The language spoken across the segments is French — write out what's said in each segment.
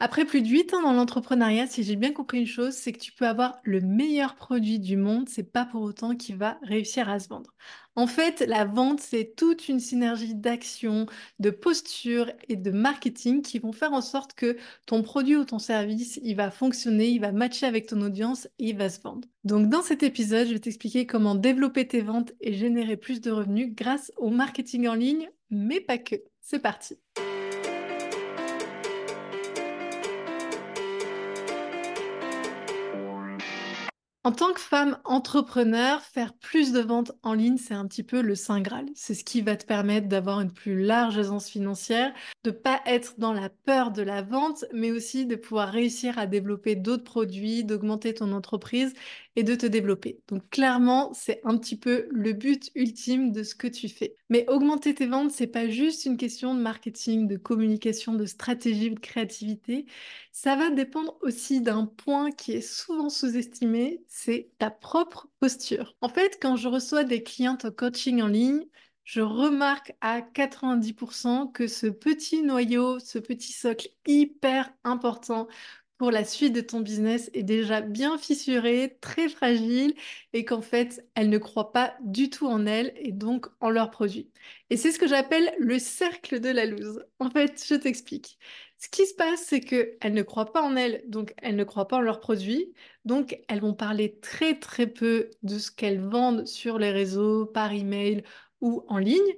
Après plus de 8 ans dans l'entrepreneuriat, si j'ai bien compris une chose, c'est que tu peux avoir le meilleur produit du monde, c'est pas pour autant qu'il va réussir à se vendre. En fait, la vente, c'est toute une synergie d'action, de posture et de marketing qui vont faire en sorte que ton produit ou ton service, il va fonctionner, il va matcher avec ton audience et il va se vendre. Donc dans cet épisode, je vais t'expliquer comment développer tes ventes et générer plus de revenus grâce au marketing en ligne, mais pas que. C'est parti. En tant que femme entrepreneur, faire plus de ventes en ligne, c'est un petit peu le Saint Graal. C'est ce qui va te permettre d'avoir une plus large aisance financière, de pas être dans la peur de la vente, mais aussi de pouvoir réussir à développer d'autres produits, d'augmenter ton entreprise et de te développer. Donc clairement, c'est un petit peu le but ultime de ce que tu fais. Mais augmenter tes ventes, c'est pas juste une question de marketing, de communication, de stratégie, de créativité. Ça va dépendre aussi d'un point qui est souvent sous-estimé, c'est ta propre posture. En fait, quand je reçois des clientes en coaching en ligne, je remarque à 90% que ce petit noyau, ce petit socle hyper important pour la suite de ton business est déjà bien fissurée, très fragile et qu'en fait, elles ne croient pas du tout en elles et donc en leurs produits. Et c'est ce que j'appelle le cercle de la loose. En fait, je t'explique. Ce qui se passe, c'est qu'elles ne croient pas en elles, donc elles ne croient pas en leurs produits, donc elles vont parler très très peu de ce qu'elles vendent sur les réseaux, par email ou en ligne.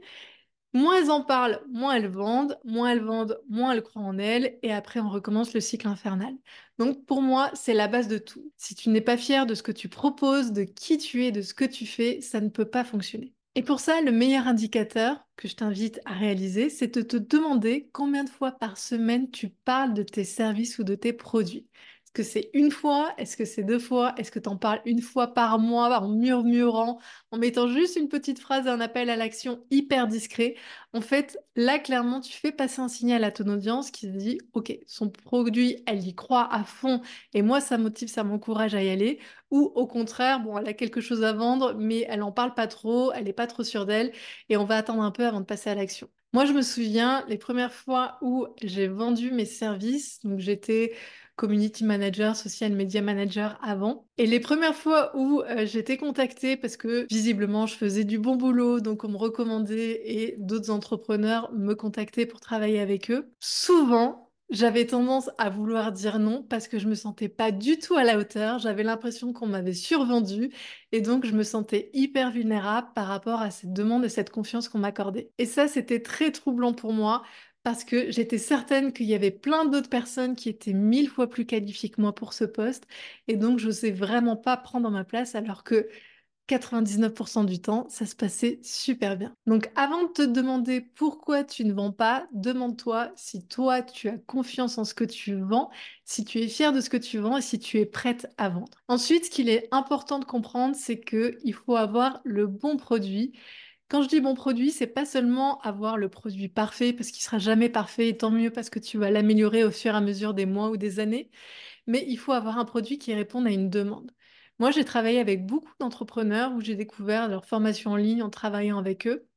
Moins elles en parlent, moins elles vendent, moins elles vendent, moins elles croient en elles, et après on recommence le cycle infernal. Donc pour moi, c'est la base de tout. Si tu n'es pas fier de ce que tu proposes, de qui tu es, de ce que tu fais, ça ne peut pas fonctionner. Et pour ça, le meilleur indicateur que je t'invite à réaliser, c'est de te demander combien de fois par semaine tu parles de tes services ou de tes produits que c'est une fois Est-ce que c'est deux fois Est-ce que tu en parles une fois par mois en murmurant, en mettant juste une petite phrase, un appel à l'action hyper discret? En fait, là, clairement, tu fais passer un signal à ton audience qui se dit, OK, son produit, elle y croit à fond et moi, ça motive, ça m'encourage à y aller. Ou au contraire, bon, elle a quelque chose à vendre, mais elle n'en parle pas trop, elle n'est pas trop sûre d'elle et on va attendre un peu avant de passer à l'action. Moi, je me souviens les premières fois où j'ai vendu mes services, donc j'étais community manager, social media manager avant. Et les premières fois où euh, j'étais contactée parce que visiblement je faisais du bon boulot, donc on me recommandait et d'autres entrepreneurs me contactaient pour travailler avec eux, souvent j'avais tendance à vouloir dire non parce que je me sentais pas du tout à la hauteur. J'avais l'impression qu'on m'avait survendu et donc je me sentais hyper vulnérable par rapport à cette demande et cette confiance qu'on m'accordait. Et ça, c'était très troublant pour moi parce que j'étais certaine qu'il y avait plein d'autres personnes qui étaient mille fois plus qualifiées que moi pour ce poste. Et donc, je n'osais vraiment pas prendre ma place alors que 99% du temps, ça se passait super bien. Donc avant de te demander pourquoi tu ne vends pas, demande-toi si toi tu as confiance en ce que tu vends, si tu es fier de ce que tu vends et si tu es prête à vendre. Ensuite, ce qu'il est important de comprendre, c'est qu'il faut avoir le bon produit. Quand je dis bon produit, c'est pas seulement avoir le produit parfait parce qu'il sera jamais parfait et tant mieux parce que tu vas l'améliorer au fur et à mesure des mois ou des années, mais il faut avoir un produit qui réponde à une demande. Moi, j'ai travaillé avec beaucoup d'entrepreneurs où j'ai découvert leur formation en ligne en travaillant avec eux.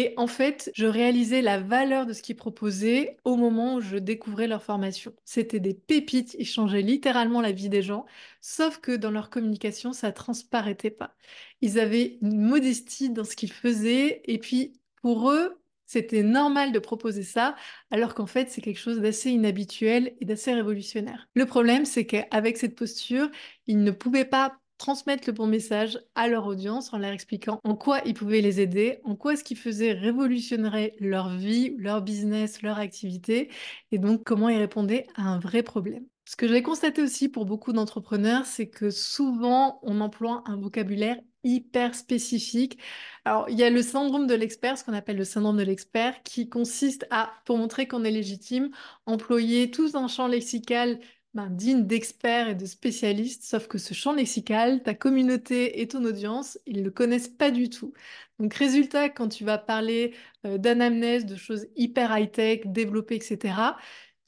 Et en fait, je réalisais la valeur de ce qu'ils proposaient au moment où je découvrais leur formation. C'était des pépites, ils changeaient littéralement la vie des gens, sauf que dans leur communication, ça transparaissait pas. Ils avaient une modestie dans ce qu'ils faisaient, et puis pour eux, c'était normal de proposer ça, alors qu'en fait, c'est quelque chose d'assez inhabituel et d'assez révolutionnaire. Le problème, c'est qu'avec cette posture, ils ne pouvaient pas transmettre le bon message à leur audience en leur expliquant en quoi ils pouvaient les aider, en quoi ce qu'ils faisaient révolutionnerait leur vie, leur business, leur activité, et donc comment ils répondaient à un vrai problème. Ce que j'ai constaté aussi pour beaucoup d'entrepreneurs, c'est que souvent on emploie un vocabulaire hyper spécifique. Alors, il y a le syndrome de l'expert, ce qu'on appelle le syndrome de l'expert, qui consiste à, pour montrer qu'on est légitime, employer tout un champ lexical ben, digne d'experts et de spécialistes, sauf que ce champ lexical, ta communauté et ton audience, ils ne le connaissent pas du tout. Donc résultat, quand tu vas parler euh, d'anamnèse, de choses hyper high-tech, développées, etc.,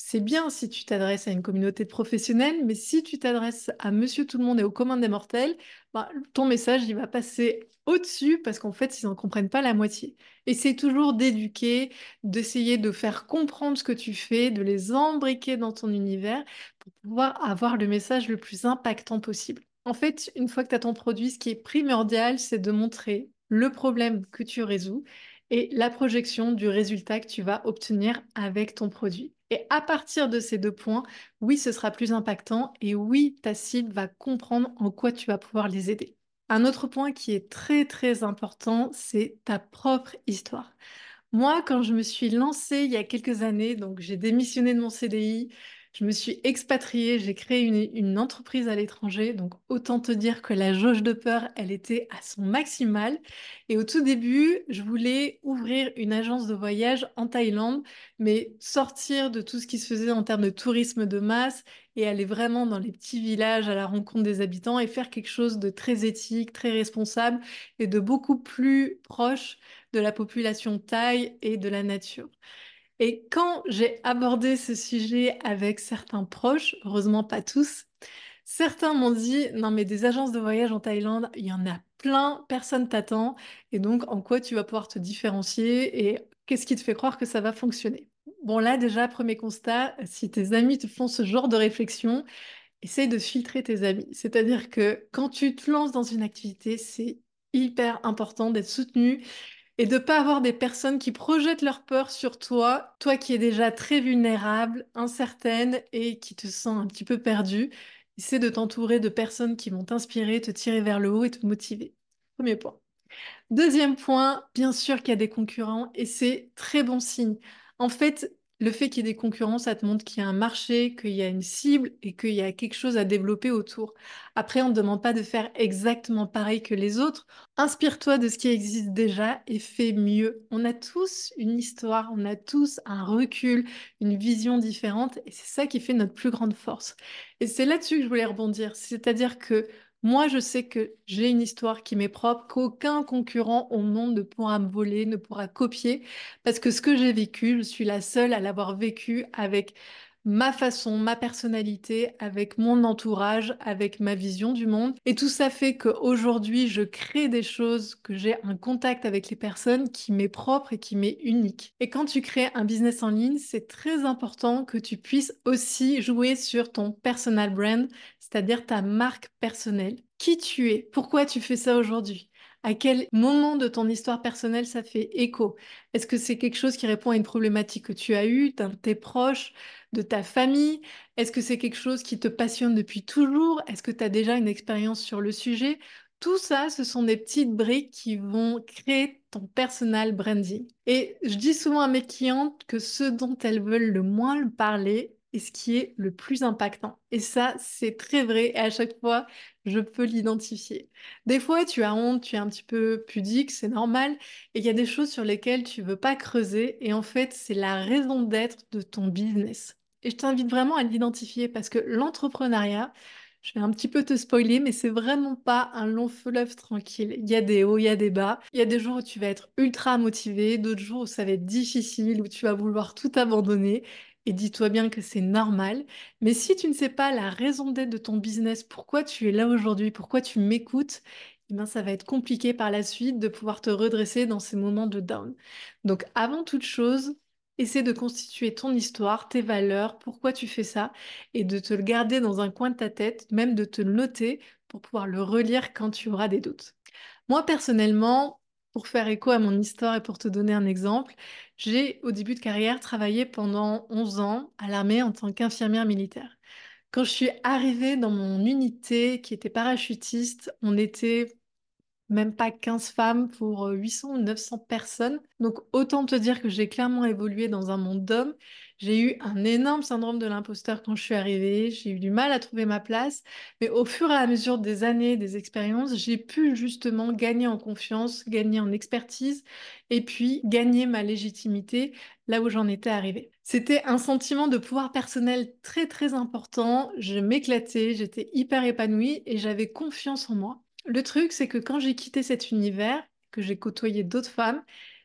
c'est bien si tu t'adresses à une communauté de professionnels, mais si tu t'adresses à monsieur tout le monde et au commun des mortels, bah, ton message, il va passer au-dessus parce qu'en fait, ils n'en comprennent pas la moitié. Essaye toujours d'éduquer, d'essayer de faire comprendre ce que tu fais, de les embriquer dans ton univers pour pouvoir avoir le message le plus impactant possible. En fait, une fois que tu as ton produit, ce qui est primordial, c'est de montrer le problème que tu résous et la projection du résultat que tu vas obtenir avec ton produit. Et à partir de ces deux points, oui, ce sera plus impactant et oui, ta cible va comprendre en quoi tu vas pouvoir les aider. Un autre point qui est très très important, c'est ta propre histoire. Moi, quand je me suis lancée il y a quelques années, donc j'ai démissionné de mon CDI, je me suis expatriée, j'ai créé une, entreprise à l'étranger, donc autant te dire que la jauge de peur, elle était à son maximal. Et au tout début, je voulais ouvrir une agence de voyage en Thaïlande, mais sortir de tout ce qui se faisait en termes de tourisme de masse et aller vraiment dans les petits villages à la rencontre des habitants et faire quelque chose de très éthique, très responsable et de beaucoup plus proche de la population thaï et de la nature. Et quand j'ai abordé ce sujet avec certains proches, heureusement pas tous, certains m'ont dit non mais des agences de voyage en Thaïlande, il y en a plein, personne t'attend, et donc en quoi tu vas pouvoir te différencier et qu'est-ce qui te fait croire que ça va fonctionner? Bon là déjà, premier constat, si tes amis te font ce genre de réflexion, essaye de filtrer tes amis. C'est-à-dire que quand tu te lances dans une activité, c'est hyper important d'être soutenu et de pas avoir des personnes qui projettent leur peur sur toi, toi qui es déjà très vulnérable, incertaine et qui te sens un petit peu perdu. Essaie de t'entourer de personnes qui vont t'inspirer, te tirer vers le haut et te motiver. Premier point. Deuxième point, bien sûr qu'il y a des concurrents et c'est très bon signe. En fait, le fait qu'il y ait des concurrents, ça te montre qu'il y a un marché, qu'il y a une cible et qu'il y a quelque chose à développer autour. Après, on ne demande pas de faire exactement pareil que les autres. Inspire-toi de ce qui existe déjà et fais mieux. On a tous une histoire, on a tous un recul, une vision différente et c'est ça qui fait notre plus grande force. Et c'est là-dessus que je voulais rebondir. C'est-à-dire que moi, je sais que j'ai une histoire qui m'est propre, qu'aucun concurrent au monde ne pourra me voler, ne pourra copier, parce que ce que j'ai vécu, je suis la seule à l'avoir vécu avec ma façon, ma personnalité, avec mon entourage, avec ma vision du monde. Et tout ça fait qu'aujourd'hui, je crée des choses, que j'ai un contact avec les personnes qui m'est propre et qui m'est unique. Et quand tu crées un business en ligne, c'est très important que tu puisses aussi jouer sur ton personal brand, c'est-à-dire ta marque personnelle. Qui tu es? Pourquoi tu fais ça aujourd'hui? À quel moment de ton histoire personnelle ça fait écho? Est-ce que c'est quelque chose qui répond à une problématique que tu as eue, de tes proches, de ta famille? Est-ce que c'est quelque chose qui te passionne depuis toujours? Est-ce que tu as déjà une expérience sur le sujet? Tout ça, ce sont des petites briques qui vont créer ton personal branding. Et je dis souvent à mes clientes que ce dont elles veulent le moins parler, et ce qui est le plus impactant. Et ça, c'est très vrai et à chaque fois, je peux l'identifier. Des fois, tu as honte, tu es un petit peu pudique, c'est normal, et il y a des choses sur lesquelles tu veux pas creuser et en fait, c'est la raison d'être de ton business. Et je t'invite vraiment à l'identifier parce que l'entrepreneuriat, je vais un petit peu te spoiler, mais c'est vraiment pas un long fleuve tranquille. Il y a des hauts, il y a des bas. Il y a des jours où tu vas être ultra motivé, d'autres jours où ça va être difficile, où tu vas vouloir tout abandonner et dis-toi bien que c'est normal. Mais si tu ne sais pas la raison d'être de ton business, pourquoi tu es là aujourd'hui, pourquoi tu m'écoutes, eh bien, ça va être compliqué par la suite de pouvoir te redresser dans ces moments de down. Donc avant toute chose, essaie de constituer ton histoire, tes valeurs, pourquoi tu fais ça, et de te le garder dans un coin de ta tête, même de te le noter pour pouvoir le relire quand tu auras des doutes. Moi, personnellement, pour faire écho à mon histoire et pour te donner un exemple, j'ai au début de carrière travaillé pendant 11 ans à l'armée en tant qu'infirmière militaire. Quand je suis arrivée dans mon unité qui était parachutiste, on était même pas 15 femmes pour 800 ou 900 personnes. Donc autant te dire que j'ai clairement évolué dans un monde d'hommes. J'ai eu un énorme syndrome de l'imposteur quand je suis arrivée, j'ai eu du mal à trouver ma place, mais au fur et à mesure des années, des expériences, j'ai pu justement gagner en confiance, gagner en expertise et puis gagner ma légitimité là où j'en étais arrivée. C'était un sentiment de pouvoir personnel très très important, je m'éclatais, j'étais hyper épanouie et j'avais confiance en moi. Le truc, c'est que quand j'ai quitté cet univers, que j'ai côtoyé d'autres femmes,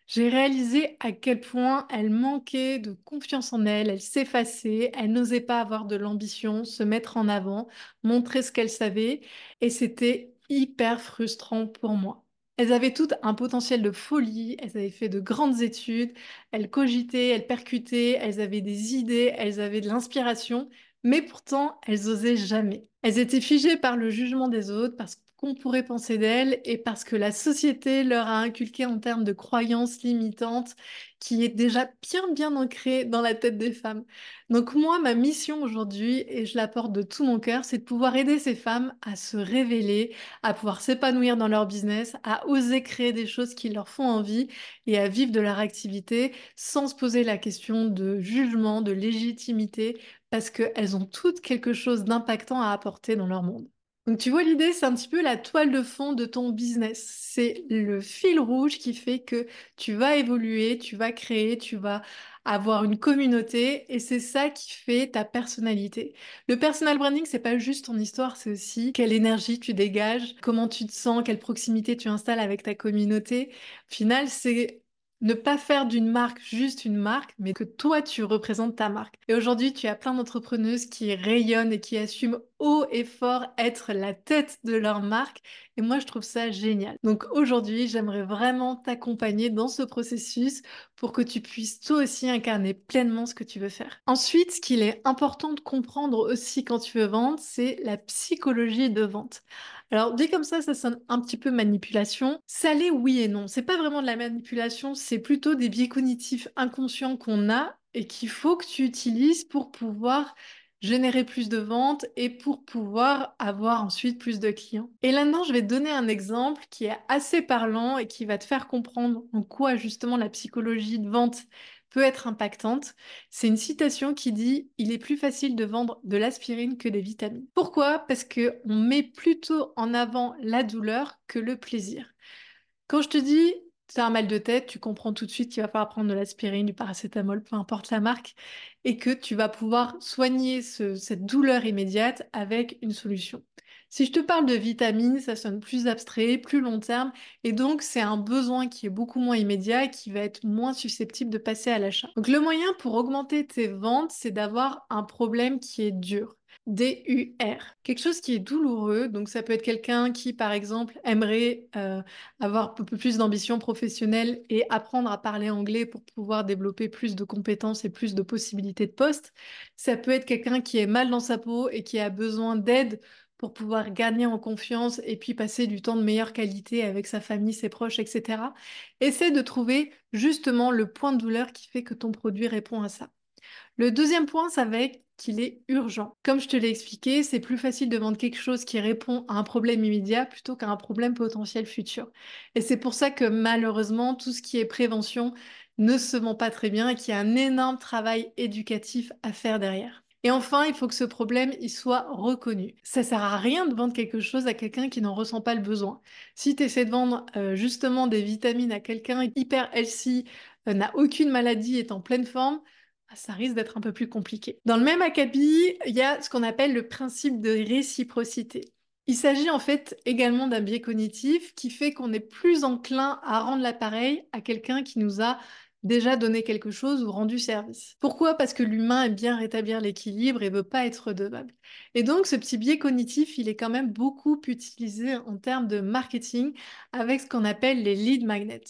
J'ai réalisé à quel point elle manquait de confiance en elle, elle s'effaçait, elle n'osait pas avoir de l'ambition, se mettre en avant, montrer ce qu'elle savait, et c'était hyper frustrant pour moi. Elles avaient toutes un potentiel de folie, elles avaient fait de grandes études, elles cogitaient, elles percutaient, elles avaient des idées, elles avaient de l'inspiration, mais pourtant elles osaient jamais. Elles étaient figées par le jugement des autres, parce qu'on pourrait penser d'elles et parce que la société leur a inculqué en termes de croyances limitantes qui est déjà bien bien ancrée dans la tête des femmes. Donc moi, ma mission aujourd'hui, et je la porte de tout mon cœur, c'est de pouvoir aider ces femmes à se révéler, à pouvoir s'épanouir dans leur business, à oser créer des choses qui leur font envie et à vivre de leur activité sans se poser la question de jugement, de légitimité, parce qu'elles ont toutes quelque chose d'impactant à apporter dans leur monde. Donc tu vois, l'idée, c'est un petit peu la toile de fond de ton business. C'est le fil rouge qui fait que tu vas évoluer, tu vas créer, tu vas avoir une communauté et c'est ça qui fait ta personnalité. Le personal branding, c'est pas juste ton histoire, c'est aussi quelle énergie tu dégages, comment tu te sens, quelle proximité tu installes avec ta communauté. Au final, c'est ne pas faire d'une marque juste une marque, mais que toi tu représentes ta marque. Et aujourd'hui, tu as plein d'entrepreneuses qui rayonnent et qui assument haut et fort être la tête de leur marque. Et moi, je trouve ça génial. Donc aujourd'hui, j'aimerais vraiment t'accompagner dans ce processus pour que tu puisses toi aussi incarner pleinement ce que tu veux faire. Ensuite, ce qu'il est important de comprendre aussi quand tu veux vendre, c'est la psychologie de vente. Alors, dit comme ça, ça sonne un petit peu manipulation. L'est oui et non. C'est pas vraiment de la manipulation, c'est plutôt des biais cognitifs inconscients qu'on a et qu'il faut que tu utilises pour pouvoir générer plus de ventes et pour pouvoir avoir ensuite plus de clients. Et là-dedans, je vais te donner un exemple qui est assez parlant et qui va te faire comprendre en quoi justement la psychologie de vente être impactante. C'est une citation qui dit Il est plus facile de vendre de l'aspirine que des vitamines. Pourquoi? Parce que on met plutôt en avant la douleur que le plaisir. Quand je te dis tu as un mal de tête, tu comprends tout de suite qu'il va falloir prendre de l'aspirine, du paracétamol, peu importe la marque, et que tu vas pouvoir soigner cette douleur immédiate avec une solution. Si je te parle de vitamines, ça sonne plus abstrait, plus long terme, et donc c'est un besoin qui est beaucoup moins immédiat qui va être moins susceptible de passer à l'achat. Donc le moyen pour augmenter tes ventes, c'est d'avoir un problème qui est dur. D-U-R. Quelque chose qui est douloureux. Donc, ça peut être quelqu'un qui, par exemple, aimerait euh, avoir un peu plus d'ambition professionnelle et apprendre à parler anglais pour pouvoir développer plus de compétences et plus de possibilités de poste. Ça peut être quelqu'un qui est mal dans sa peau et qui a besoin d'aide pour pouvoir gagner en confiance et puis passer du temps de meilleure qualité avec sa famille, ses proches, etc. Essaie de trouver justement le point de douleur qui fait que ton produit répond à ça. Le deuxième point, ça va être qu'il est urgent. Comme je te l'ai expliqué, c'est plus facile de vendre quelque chose qui répond à un problème immédiat plutôt qu'à un problème potentiel futur. Et c'est pour ça que malheureusement, tout ce qui est prévention ne se vend pas très bien et qu'il y a un énorme travail éducatif à faire derrière. Et enfin, il faut que ce problème il soit reconnu. Ça sert à rien de vendre quelque chose à quelqu'un qui n'en ressent pas le besoin. Si tu essaies de vendre euh, justement des vitamines à quelqu'un hyper healthy, euh, n'a aucune maladie, est en pleine forme, ah, ça risque d'être un peu plus compliqué. Dans le même acabit, il y a ce qu'on appelle le principe de réciprocité. Il s'agit en fait également d'un biais cognitif qui fait qu'on est plus enclin à rendre l'appareil à quelqu'un qui nous a déjà donné quelque chose ou rendu service. Pourquoi? Parce que l'humain aime bien rétablir l'équilibre et veut pas être redevable. Et donc ce petit biais cognitif, il est quand même beaucoup utilisé en termes de marketing avec ce qu'on appelle les lead magnets.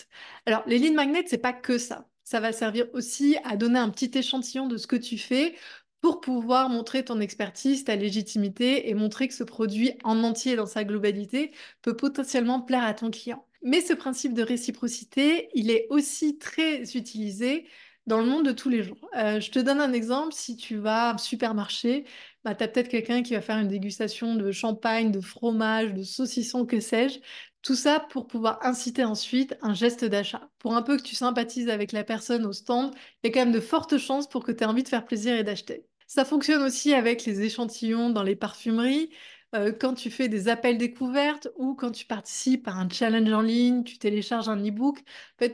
Alors les lead magnets, c'est pas que ça ça va servir aussi à donner un petit échantillon de ce que tu fais pour pouvoir montrer ton expertise, ta légitimité et montrer que ce produit en entier dans sa globalité peut potentiellement plaire à ton client. Mais ce principe de réciprocité, il est aussi très utilisé dans le monde de tous les jours. Euh, je te donne un exemple, si tu vas un supermarché, bah, tu as peut-être quelqu'un qui va faire une dégustation de champagne, de fromage, de saucisson, que sais-je. Tout ça pour pouvoir inciter ensuite un geste d'achat. Pour un peu que tu sympathises avec la personne au stand, il y a quand même de fortes chances pour que tu aies envie de faire plaisir et d'acheter. Ça fonctionne aussi avec les échantillons dans les parfumeries, euh, quand tu fais des appels découvertes ou quand tu participes à un challenge en ligne, tu télécharges un e-book.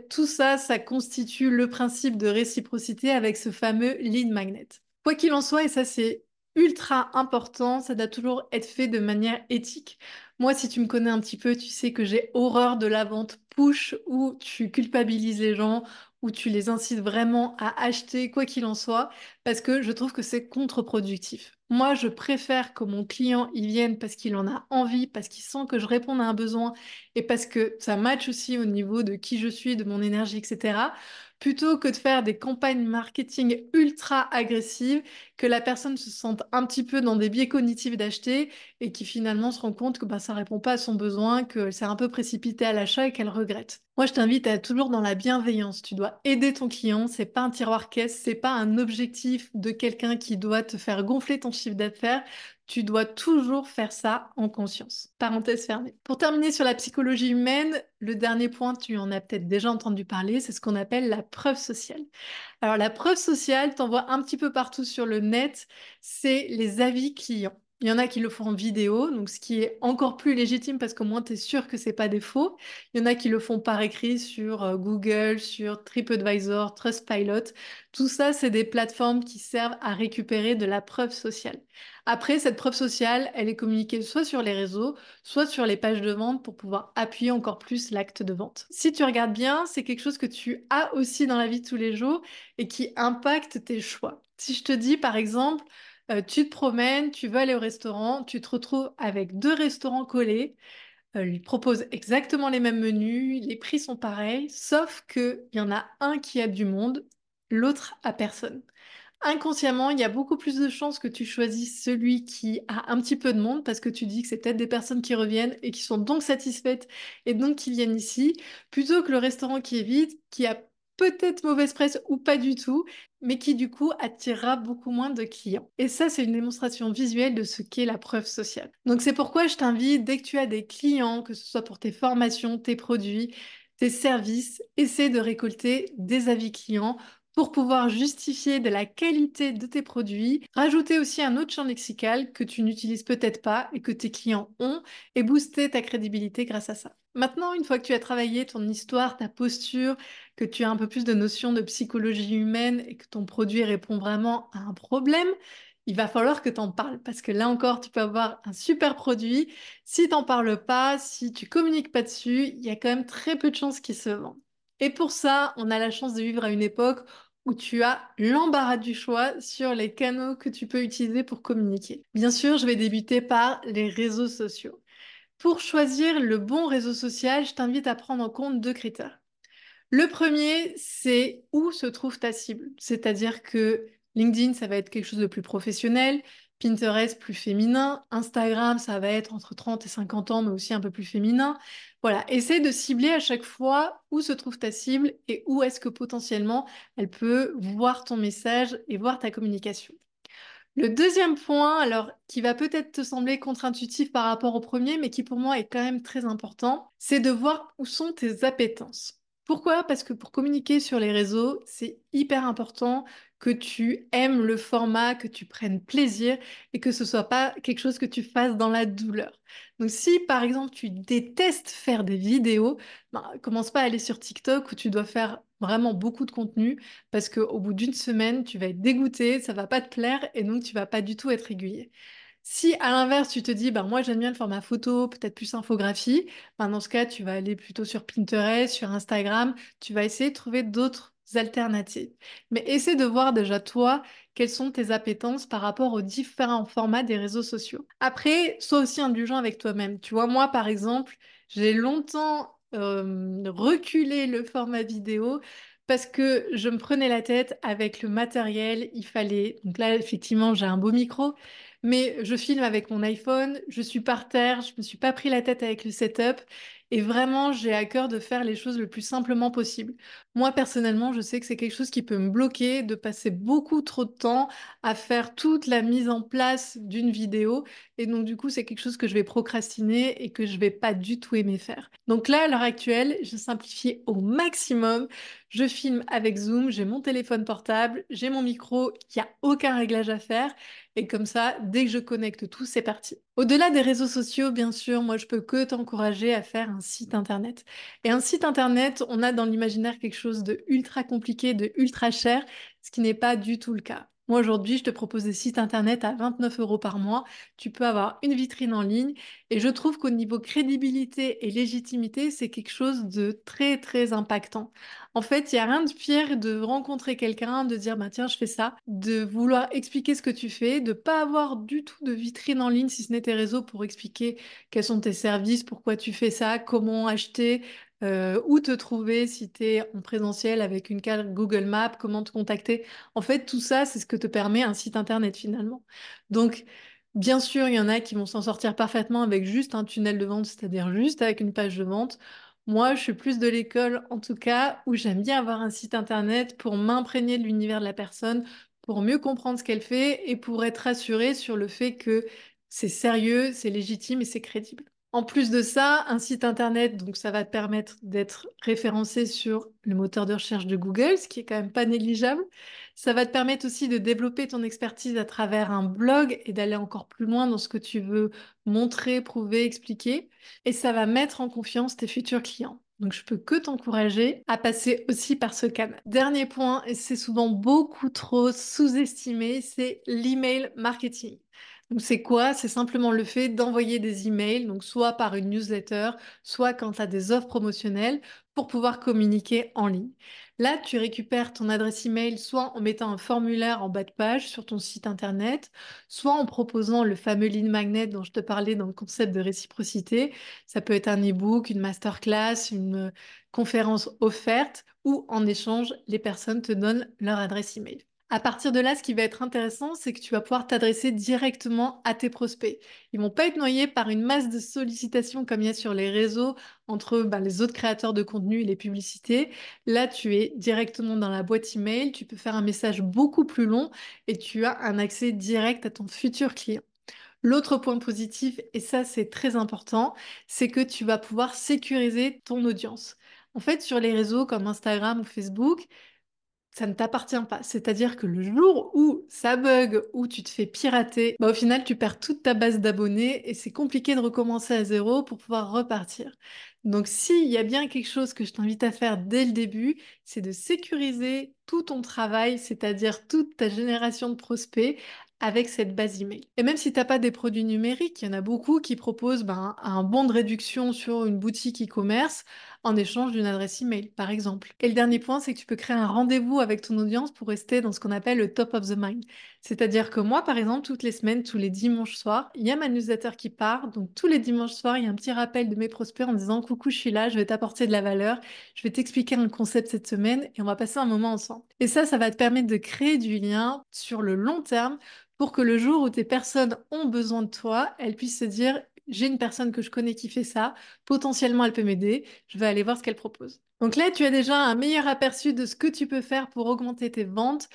Tout ça, ça constitue le principe de réciprocité avec ce fameux lead magnet. Quoi qu'il en soit, et ça c'est ultra important, ça doit toujours être fait de manière éthique. Moi, si tu me connais un petit peu, tu sais que j'ai horreur de la vente push où tu culpabilises les gens, où tu les incites vraiment à acheter quoi qu'il en soit, parce que je trouve que c'est contre-productif. Moi, je préfère que mon client y vienne parce qu'il en a envie, parce qu'il sent que je réponds à un besoin et parce que ça match aussi au niveau de qui je suis, de mon énergie, etc plutôt que de faire des campagnes marketing ultra agressives, que la personne se sente un petit peu dans des biais cognitifs d'acheter et qui finalement se rend compte que bah, ça répond pas à son besoin, que c'est un peu précipité à l'achat et qu'elle regrette. Moi, je t'invite à être toujours dans la bienveillance. Tu dois aider ton client. C'est pas un tiroir caisse, c'est pas un objectif de quelqu'un qui doit te faire gonfler ton chiffre d'affaires. Tu dois toujours faire ça en conscience. Parenthèse fermée. Pour terminer sur la psychologie humaine, le dernier point, tu en as peut-être déjà entendu parler, c'est ce qu'on appelle la preuve sociale. Alors la preuve sociale, t'en vois un petit peu partout sur le net, c'est les avis clients. Il y en a qui le font en vidéo, donc ce qui est encore plus légitime parce qu'au moins tu es sûr que c'est pas des faux. Il y en a qui le font par écrit sur euh, Google, sur TripAdvisor, Trustpilot. Tout ça, c'est des plateformes qui servent à récupérer de la preuve sociale. Après, cette preuve sociale, elle est communiquée soit sur les réseaux, soit sur les pages de vente pour pouvoir appuyer encore plus l'acte de vente. Si tu regardes bien, c'est quelque chose que tu as aussi dans la vie de tous les jours et qui impacte tes choix. Si je te dis par exemple, euh, tu te promènes, tu veux aller au restaurant, tu te retrouves avec deux restaurants collés. Euh, ils proposent exactement les mêmes menus, les prix sont pareils, sauf qu'il y en a un qui a du monde, l'autre a personne. Inconsciemment, il y a beaucoup plus de chances que tu choisisses celui qui a un petit peu de monde parce que tu dis que c'est peut-être des personnes qui reviennent et qui sont donc satisfaites et donc qui viennent ici, plutôt que le restaurant qui est vide, qui a peut-être mauvaise presse ou pas du tout, mais qui du coup attirera beaucoup moins de clients. Et ça, c'est une démonstration visuelle de ce qu'est la preuve sociale. Donc c'est pourquoi je t'invite, dès que tu as des clients, que ce soit pour tes formations, tes produits, tes services, essaie de récolter des avis clients pour pouvoir justifier de la qualité de tes produits, rajouter aussi un autre champ lexical que tu n'utilises peut-être pas et que tes clients ont et booster ta crédibilité grâce à ça. Maintenant, une fois que tu as travaillé ton histoire, ta posture, que tu as un peu plus de notions de psychologie humaine et que ton produit répond vraiment à un problème, il va falloir que tu en parles parce que là encore, tu peux avoir un super produit. Si tu n'en parles pas, si tu communiques pas dessus, il y a quand même très peu de chances qu'il se vende. Et pour ça, on a la chance de vivre à une époque où tu as l'embarras du choix sur les canaux que tu peux utiliser pour communiquer. Bien sûr, je vais débuter par les réseaux sociaux. Pour choisir le bon réseau social, je t'invite à prendre en compte deux critères. Le premier, c'est où se trouve ta cible. C'est-à-dire que LinkedIn, ça va être quelque chose de plus professionnel, Pinterest plus féminin, Instagram, ça va être entre 30 et 50 ans, mais aussi un peu plus féminin. Voilà, essaie de cibler à chaque fois où se trouve ta cible et où est-ce que potentiellement elle peut voir ton message et voir ta communication. Le deuxième point, alors qui va peut-être te sembler contre-intuitif par rapport au premier, mais qui pour moi est quand même très important, c'est de voir où sont tes appétences. Pourquoi? Parce que pour communiquer sur les réseaux, c'est hyper important que tu aimes le format, que tu prennes plaisir et que ce soit pas quelque chose que tu fasses dans la douleur. Donc si par exemple tu détestes faire des vidéos, ben, commence pas à aller sur TikTok où tu dois faire vraiment beaucoup de contenu parce qu'au bout d'une semaine, tu vas être dégoûté, ça va pas te plaire et donc tu vas pas du tout être régulier. Si à l'inverse, tu te dis, bah, moi j'aime bien le format photo, peut-être plus infographie, ben, dans ce cas, tu vas aller plutôt sur Pinterest, sur Instagram, tu vas essayer de trouver d'autres alternatives. Mais essaie de voir déjà toi quelles sont tes appétences par rapport aux différents formats des réseaux sociaux. Après, sois aussi indulgent avec toi-même. Tu vois, moi par exemple, j'ai longtemps reculé le format vidéo parce que je me prenais la tête avec le matériel, il fallait... Donc là, effectivement, j'ai un beau micro, mais je filme avec mon iPhone, je suis par terre, je me suis pas pris la tête avec le setup et vraiment j'ai à cœur de faire les choses le plus simplement possible. Moi personnellement, je sais que c'est quelque chose qui peut me bloquer de passer beaucoup trop de temps à faire toute la mise en place d'une vidéo et donc du coup, c'est quelque chose que je vais procrastiner et que je vais pas du tout aimer faire. Donc là à l'heure actuelle, je simplifie au maximum. Je filme avec Zoom, j'ai mon téléphone portable, j'ai mon micro, il n'y a aucun réglage à faire et comme ça, dès que je connecte tout, c'est parti. Au-delà des réseaux sociaux, bien sûr, moi, je peux que t'encourager à faire un site internet. Et un site internet, on a dans l'imaginaire quelque chose de ultra compliqué, de ultra cher, ce qui n'est pas du tout le cas. Aujourd'hui, je te propose des sites internet à 29 euros par mois. Tu peux avoir une vitrine en ligne. Et je trouve qu'au niveau crédibilité et légitimité, c'est quelque chose de très, très impactant. En fait, il n'y a rien de pire de rencontrer quelqu'un, de dire, bah, tiens, je fais ça, de vouloir expliquer ce que tu fais, de pas avoir du tout de vitrine en ligne, si ce n'est tes réseaux, pour expliquer quels sont tes services, pourquoi tu fais ça, comment acheter, euh, où te trouver si tu es en présentiel avec une carte Google Maps, comment te contacter? En fait, tout ça, c'est ce que te permet un site internet finalement. Donc, bien sûr, il y en a qui vont s'en sortir parfaitement avec juste un tunnel de vente, c'est-à-dire juste avec une page de vente. Moi, je suis plus de l'école, en tout cas, où j'aime bien avoir un site internet pour m'imprégner de l'univers de la personne, pour mieux comprendre ce qu'elle fait et pour être rassurée sur le fait que c'est sérieux, c'est légitime et c'est crédible. En plus de ça, un site internet, donc ça va te permettre d'être référencé sur le moteur de recherche de Google, ce qui est quand même pas négligeable. Ça va te permettre aussi de développer ton expertise à travers un blog et d'aller encore plus loin dans ce que tu veux montrer, prouver, expliquer. Et ça va mettre en confiance tes futurs clients. Donc je peux que t'encourager à passer aussi par ce canal. Dernier point, et c'est souvent beaucoup trop sous-estimé, c'est l'email marketing. Donc c'est quoi? C'est simplement le fait d'envoyer des emails, donc soit par une newsletter, soit quand tu as des offres promotionnelles pour pouvoir communiquer en ligne. Là, tu récupères ton adresse email soit en mettant un formulaire en bas de page sur ton site internet, soit en proposant le fameux lead magnet dont je te parlais dans le concept de réciprocité. Ça peut être un e-book, une masterclass, une conférence offerte ou en échange, les personnes te donnent leur adresse email. À partir de là, ce qui va être intéressant, c'est que tu vas pouvoir t'adresser directement à tes prospects. Ils vont pas être noyés par une masse de sollicitations comme il y a sur les réseaux entre bah, les autres créateurs de contenu et les publicités. Là, tu es directement dans la boîte email, tu peux faire un message beaucoup plus long et tu as un accès direct à ton futur client. L'autre point positif, et ça c'est très important, c'est que tu vas pouvoir sécuriser ton audience. En fait, sur les réseaux comme Instagram ou Facebook, ça ne t'appartient pas. C'est-à-dire que le jour où ça bug, où tu te fais pirater, bah au final, tu perds toute ta base d'abonnés et c'est compliqué de recommencer à zéro pour pouvoir repartir. Donc, s'il y a bien quelque chose que je t'invite à faire dès le début, c'est de sécuriser tout ton travail, c'est-à-dire toute ta génération de prospects avec cette base email. Et même si tu n'as pas des produits numériques, il y en a beaucoup qui proposent ben, un bon de réduction sur une boutique e-commerce en échange d'une adresse email, par exemple. Et le dernier point, c'est que tu peux créer un rendez-vous avec ton audience pour rester dans ce qu'on appelle le top of the mind. C'est-à-dire que moi, par exemple, toutes les semaines, tous les dimanches soirs, il y a ma newsletter qui part. Donc tous les dimanches soirs, il y a un petit rappel de mes prospects en disant coucou, je suis là, je vais t'apporter de la valeur, je vais t'expliquer un concept cette semaine et on va passer un moment ensemble. Et ça, ça va te permettre de créer du lien sur le long terme pour que le jour où tes personnes ont besoin de toi, elles puissent se dire j'ai une personne que je connais qui fait ça, potentiellement elle peut m'aider, je vais aller voir ce qu'elle propose. Donc là, tu as déjà un meilleur aperçu de ce que tu peux faire pour augmenter tes ventes.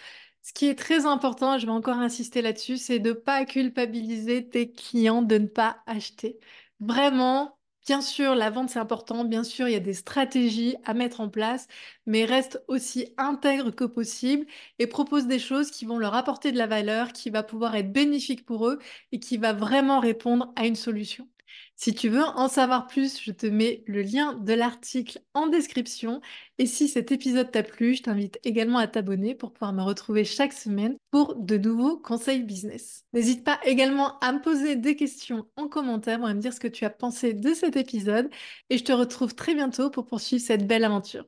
Ce qui est très important, je vais encore insister là-dessus, c'est de ne pas culpabiliser tes clients de ne pas acheter. Vraiment, Bien sûr, la vente, c'est important. Bien sûr, il y a des stratégies à mettre en place, mais reste aussi intègre que possible et propose des choses qui vont leur apporter de la valeur, qui va pouvoir être bénéfique pour eux et qui va vraiment répondre à une solution. Si tu veux en savoir plus, je te mets le lien de l'article en description. Et si cet épisode t'a plu, je t'invite également à t'abonner pour pouvoir me retrouver chaque semaine pour de nouveaux conseils business. N'hésite pas également à me poser des questions en commentaire pour me dire ce que tu as pensé de cet épisode. Et je te retrouve très bientôt pour poursuivre cette belle aventure.